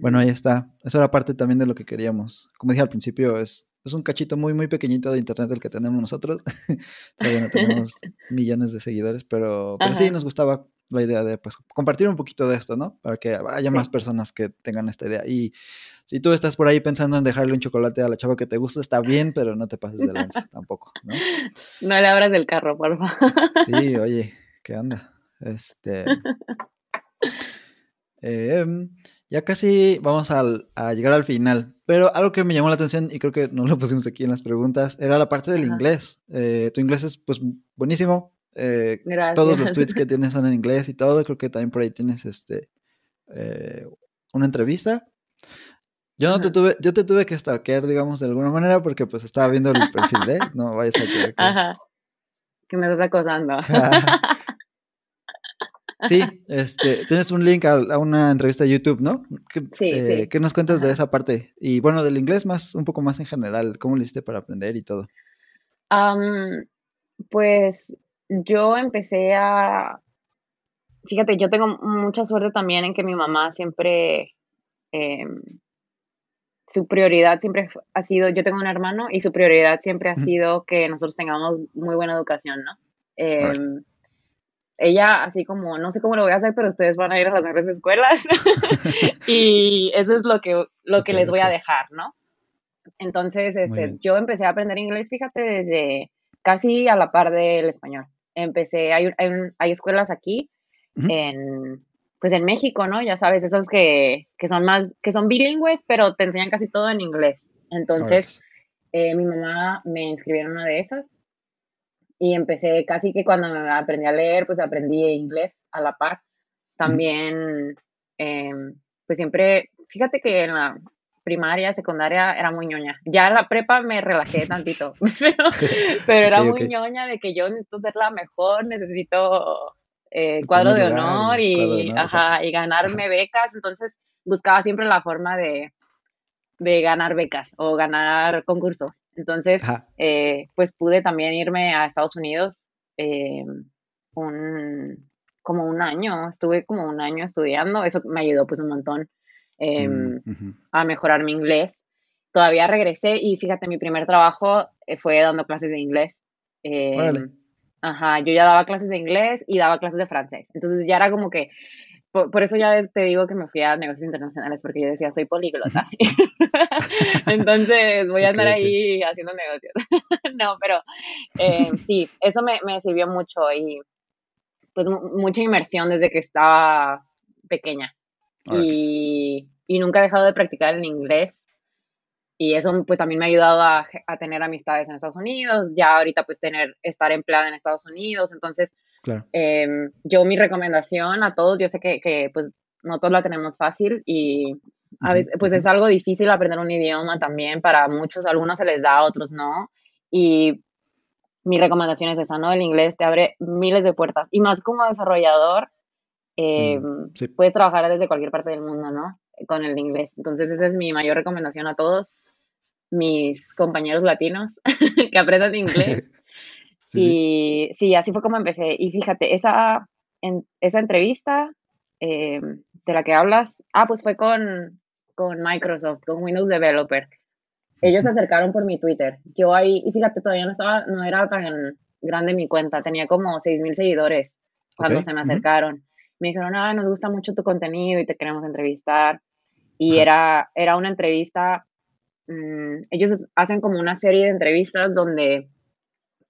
Bueno, ahí está. Eso era parte también de lo que queríamos. Como dije al principio, es, es un cachito muy, muy pequeñito de internet el que tenemos nosotros. Todavía no tenemos millones de seguidores, pero, pero sí nos gustaba la idea de pues compartir un poquito de esto, ¿no? Para que haya más personas que tengan esta idea. Y si tú estás por ahí pensando en dejarle un chocolate a la chava que te gusta, está bien, pero no te pases de lanza tampoco, ¿no?
No le abras del carro, por favor.
Sí, oye, ¿qué onda? Este. Em, ya casi vamos a llegar al final, pero algo que me llamó la atención y creo que no lo pusimos aquí en las preguntas era la parte del inglés. Eh, tu inglés es pues buenísimo, eh, todos los tweets que tienes son en inglés y todo. Creo que también por ahí tienes este eh, una entrevista. Yo no te tuve, yo te tuve que stalkear, digamos, de alguna manera, porque pues estaba viendo el perfil de, no vayas a creer que...
Ajá. Que me estás acosando.
sí, este, tienes un link a, una entrevista de YouTube, ¿no?
sí,
eh, ¿Qué nos cuentas de esa parte? Y bueno, del inglés más, un poco más en general, ¿cómo le hiciste para aprender y todo?
pues yo empecé a, fíjate, yo tengo mucha suerte también en que mi mamá siempre, em, su prioridad siempre ha sido, yo tengo un hermano y su prioridad siempre ha sido que nosotros tengamos muy buena educación, ¿no? Em, ella así como, no sé cómo lo voy a hacer, pero ustedes van a ir a las mejores escuelas y eso es lo que, lo que les voy a dejar, ¿no? Entonces, este, yo empecé a aprender inglés, fíjate, desde casi a la par del español. Empecé, hay, hay, escuelas aquí en, pues en México, ¿no? Ya sabes, esas que, que, son más, que son bilingües, pero te enseñan casi todo en inglés. Entonces, eh, mi mamá me inscribió en una de esas y empecé casi que cuando me aprendí a leer, pues aprendí inglés a la par. También, em, pues siempre, fíjate que en la primaria, secundaria era muy ñoña. Ya en la prepa me relajé tantito, pero, era muy ñoña de que yo necesito ser la mejor, necesito eh, cuadro de honor y, ajá, y ganarme becas. Entonces buscaba siempre la forma de, de ganar becas o ganar concursos. Entonces, eh, pues pude también irme a Estados Unidos eh, un, como un año, estuve como un año estudiando, eso me ayudó pues un montón em, mm, a mejorar mi inglés. Todavía regresé y fíjate, mi primer trabajo eh, fue dando clases de inglés. Em, ajá, yo ya daba clases de inglés y daba clases de francés. Entonces ya era como que por, eso ya te digo que me fui a negocios internacionales, porque yo decía, soy políglota. Entonces voy a andar ahí haciendo negocios. no, pero eh, sí, eso me, me, sirvió mucho y pues mucha inmersión desde que estaba pequeña. Y, y, nunca he dejado de practicar el inglés. Y eso pues también me ha ayudado a, a tener amistades en Estados Unidos, ya ahorita pues tener, estar empleada en Estados Unidos. Entonces, Claro. Em, yo mi recomendación a todos, yo sé que, que, pues no todos la tenemos fácil y a veces pues es algo difícil aprender un idioma también para muchos, algunos se les da, a otros no. Y mi recomendación es esa, ¿no? El inglés te abre miles de puertas y más como desarrollador, em, puedes trabajar desde cualquier parte del mundo, ¿no? Con el inglés. Entonces esa es mi mayor recomendación a todos mis compañeros latinos que aprendan inglés. y sí. así fue como empecé. Y fíjate, esa, en, esa entrevista eh, de la que hablas, ah, pues fue con, con Microsoft, con Windows Developer. Ellos se acercaron por mi Twitter. Yo ahí, y fíjate, todavía no estaba, no era tan grande mi cuenta, tenía como 6 seguidores cuando se me acercaron. Me dijeron, ah, nos gusta mucho tu contenido y te queremos entrevistar. Y era, era una entrevista, mm, ellos hacen como una serie de entrevistas donde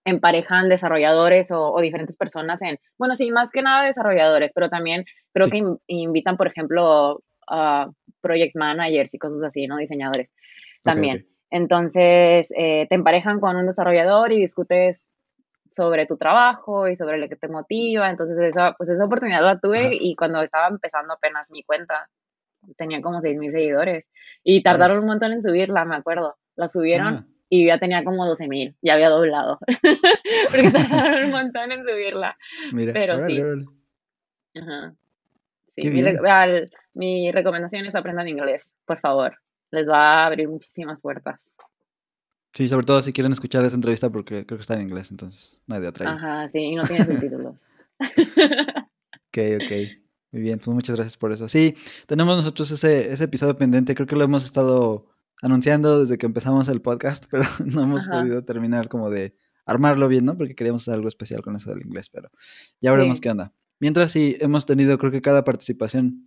emparejan desarrolladores o, diferentes personas en, bueno, sí, más que nada desarrolladores, pero también creo que invitan, por ejemplo, a project managers y cosas así, ¿no? Diseñadores también. Entonces, eh, te emparejan con un desarrollador y discutes sobre tu trabajo y sobre lo que te motiva. Entonces, esa, pues esa oportunidad la tuve y cuando estaba empezando apenas mi cuenta, tenía como 6.000 seguidores y tardaron un montón en subirla, me acuerdo. La subieron ah y ya tenía como 12 mil, ya había doblado. Porque tardaron un montón en subirla. Mira, Pero sí. Ajá. Sí, mi, mi, recomendación es aprendan inglés, por favor. Les va a abrir muchísimas puertas.
Sí, sobre todo si quieren escuchar esa entrevista porque creo que está en inglés, entonces nadie atrae.
Ajá, sí, y no tiene subtítulos.
ok, ok. Muy bien, pues muchas gracias por eso. Sí, tenemos nosotros ese, ese episodio pendiente, creo que lo hemos estado anunciando desde que empezamos el podcast, pero no hemos podido terminar como de armarlo bien, ¿no? Porque queríamos hacer algo especial con eso del inglés, pero ya veremos qué onda. Mientras sí, hemos tenido, creo que cada participación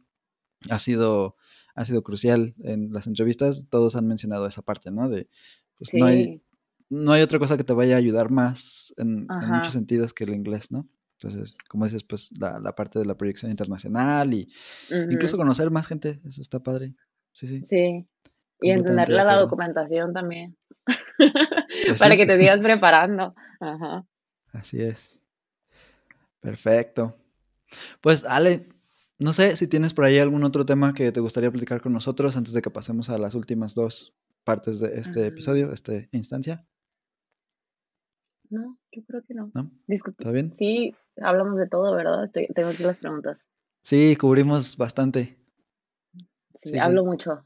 ha sido, ha sido crucial en las entrevistas, todos han mencionado esa parte, ¿no? De, pues no hay, no hay otra cosa que te vaya a ayudar más en, muchos sentidos que el inglés, ¿no? Entonces, como dices, pues la, la parte de la proyección internacional y incluso conocer más gente, eso está padre. Sí, sí.
Sí, y entender la documentación también. Para que te sigas preparando. Ajá.
Así es. Perfecto. Pues Ale, no sé si tienes por ahí algún otro tema que te gustaría platicar con nosotros antes de que pasemos a las últimas dos partes de este episodio, esta instancia.
No, yo creo que no.
¿No? ¿Está bien?
Sí, hablamos de todo, ¿verdad? tengo aquí las preguntas.
Sí, cubrimos bastante.
Sí, hablo mucho.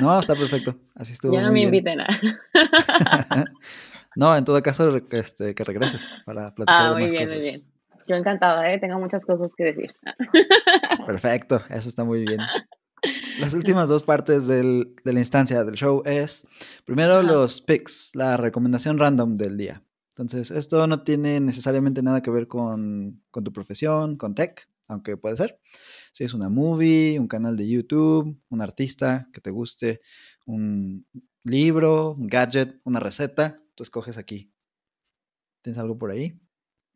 No, está perfecto. Así estuvo.
Ya no me inviten a.
no, en todo caso, este, que regreses para platicar.
Ah, muy bien, muy bien. Yo encantada, ¿eh? tengo muchas cosas que decir.
Perfecto, eso está muy bien. Las últimas dos partes del, de la instancia del show es, primero los picks, la recomendación random del día. Entonces, esto no tiene necesariamente nada que ver con, con tu profesión, con tech, aunque puede ser. Si es una movie, un canal de YouTube, un artista que te guste, un libro, un gadget, una receta, tú escoges aquí. ¿Tienes algo por ahí?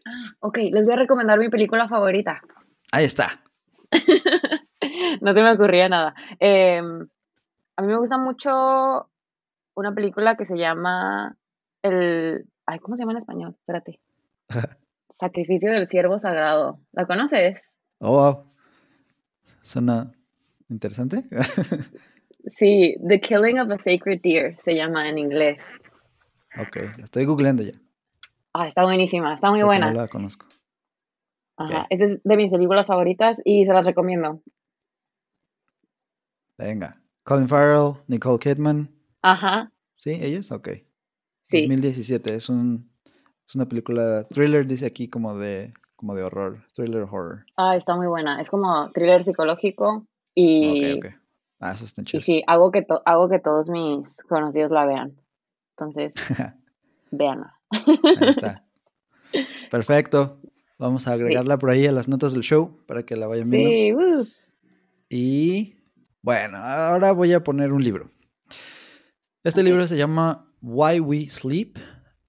Ah, ok, les voy a recomendar mi película favorita.
Ahí está.
no te me ocurría nada. Em, a mí me gusta mucho una película que se llama el... Ay, ¿cómo se llama en español? Espérate. Sacrificio del Siervo Sagrado. ¿La conoces?
Oh, wow. Suena interesante.
sí, The Killing of a Sacred Deer se llama en inglés.
Ok, la estoy googleando ya.
Ah, está buenísima, está muy buena.
No la conozco.
Ajá, es de mis películas favoritas y se las recomiendo.
Venga. Colin Farrell, Nicole Kidman.
Ajá.
¿Sí? ¿Ellos? Ok. Sí. 2017. Es, un, es una película thriller, dice aquí, como de, como de horror. Thriller horror.
Ah, está muy buena. Es como thriller psicológico y...
Ok, ok. Ah, eso está chido.
Y sí, hago que, hago que todos mis conocidos la vean. Entonces, véanla.
Ahí está. Perfecto. Vamos a agregarla por ahí a las notas del show para que la vayan viendo. Sí, Y bueno, ahora voy a poner un libro. Este libro se llama Why We Sleep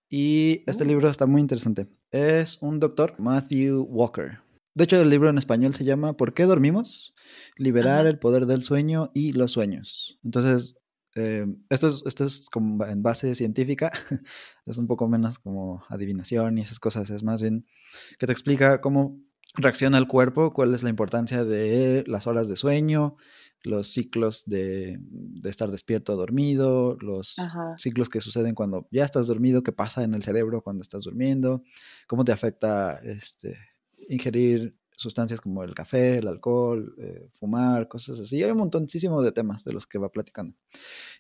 y este libro está muy interesante. Es un doctor, Matthew Walker. De hecho, el libro en español se llama ¿Por qué dormimos? Liberar el poder del sueño y los sueños. Entonces, eh, esto, es, esto es como en base científica, es un poco menos como adivinación y esas cosas, es más bien que te explica cómo reacciona el cuerpo, cuál es la importancia de las horas de sueño, los ciclos de, estar despierto o dormido, los ciclos que suceden cuando ya estás dormido, qué pasa en el cerebro cuando estás durmiendo, cómo te afecta este, ingerir sustancias como el café, el alcohol, eh, fumar, cosas así. Hay un montoncísimo de temas de los que va platicando.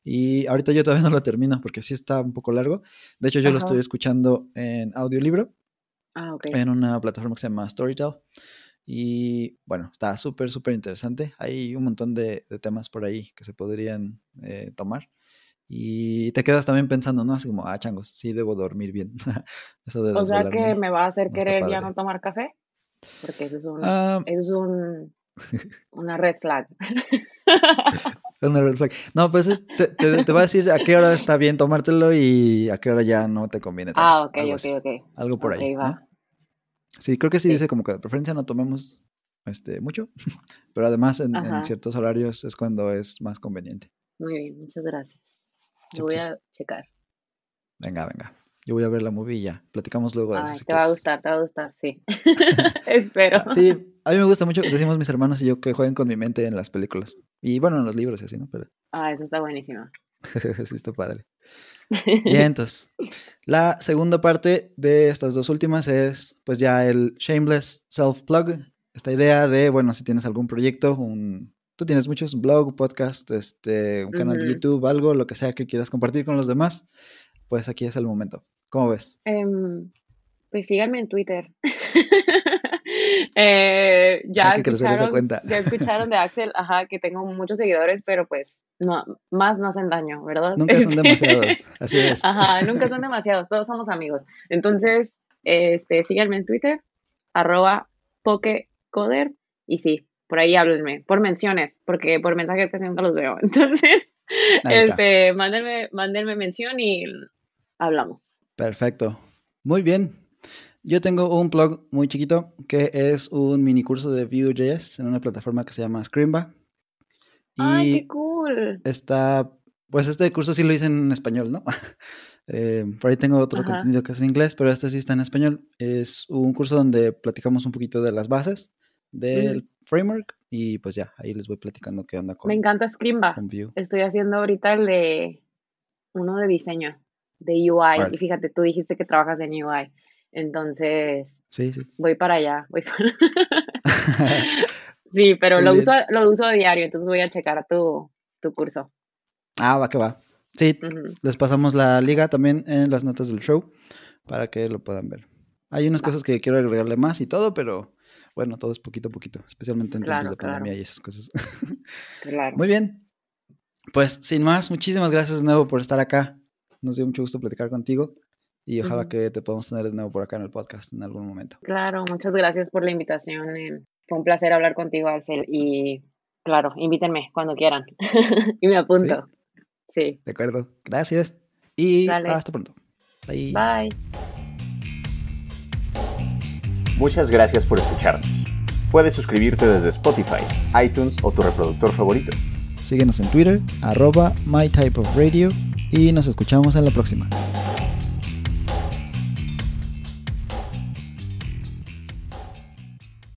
Y ahorita yo todavía no lo termino porque sí está un poco largo. De hecho, yo lo estoy escuchando en audiolibro.
Ah,
En una plataforma que se llama Storytel. Y bueno, está súper, súper interesante. Hay un montón de, temas por ahí que se podrían eh, tomar. Y te quedas también pensando, ¿no? Así como, ah, changos, sí debo dormir bien.
eso de o sea que me va a hacer querer ya no tomar café. Porque eso es un, ah. eso es un una red flag.
No, pues te, te, va a decir a qué hora está bien tomártelo y a qué hora ya no te conviene.
Tanto. Ah, ok, ok, ok.
Algo por ahí. Va. Sí, creo que sí, dice como que de preferencia no tomemos este, mucho, pero además en, ciertos horarios es cuando es más conveniente.
Muy bien, muchas gracias. Lo voy a checar.
Venga, venga. Yo voy a ver la movie y ya. Platicamos luego de
eso. te va a gustar, te va a gustar, sí. Espero.
Sí, a mí me gusta mucho, decimos mis hermanos y yo, que jueguen con mi mente en las películas. Y bueno, en los libros y así, ¿no? Pero...
Ah, eso está buenísimo.
sí, está padre. Bien, entonces, la segunda parte de estas dos últimas es pues ya el shameless self-plug. Esta idea de, bueno, si tienes algún proyecto, un, tú tienes muchos, blog, podcast, este, un canal de YouTube, algo, lo que sea que quieras compartir con los demás, pues aquí es el momento. ¿Cómo ves?
Em, pues síganme en Twitter. Eh, ya, escucharon, ya escucharon de Axel, ajá, que tengo muchos seguidores, pero pues no, más no hacen daño, ¿verdad?
Nunca son demasiados, así es.
Ajá, nunca son demasiados, todos somos amigos. Entonces, este, síganme en Twitter, arroba pokecoder, y sí, por ahí háblenme, por menciones, porque por mensajes casi nunca los veo. Entonces, este, mándenme, mándenme mención y hablamos.
Perfecto. Muy bien. Yo tengo un blog muy chiquito que es un mini curso de Vue.js en una plataforma que se llama Scrimba.
¡Ay, qué cool!
Está, pues este curso sí lo hice en español, ¿no? Eh, por ahí tengo otro contenido que es en inglés, pero este sí está en español. Es un curso donde platicamos un poquito de las bases del framework y pues ya, ahí les voy platicando qué onda con
Me encanta Scrimba. Estoy haciendo ahorita el de uno de diseño, de UI. Y fíjate, tú dijiste que trabajas en UI. Entonces,
sí, sí.
voy para allá. Voy para... sí, pero lo uso, lo uso a diario, entonces voy a checar tu, tu curso.
Ah, va que va. Sí, les pasamos la liga también en las notas del show para que lo puedan ver. Hay unas cosas que quiero agregarle más y todo, pero bueno, todo es poquito a poquito, especialmente en tiempos de pandemia y esas cosas.
claro.
Muy bien. Pues sin más, muchísimas gracias de nuevo por estar acá. Nos dio mucho gusto platicar contigo. Y ojalá que te podamos tener de nuevo por acá en el podcast en algún momento.
Claro, muchas gracias por la invitación. Eh, fue un placer hablar contigo, Axel, y claro, invítenme cuando quieran y me apunto. ¿Sí?
De acuerdo, gracias y hasta pronto.
Bye. Bye.
Muchas gracias por escucharnos. Puedes suscribirte desde Spotify, iTunes o tu reproductor favorito.
Síguenos en Twitter, arroba mytypeofradio y nos escuchamos en la próxima.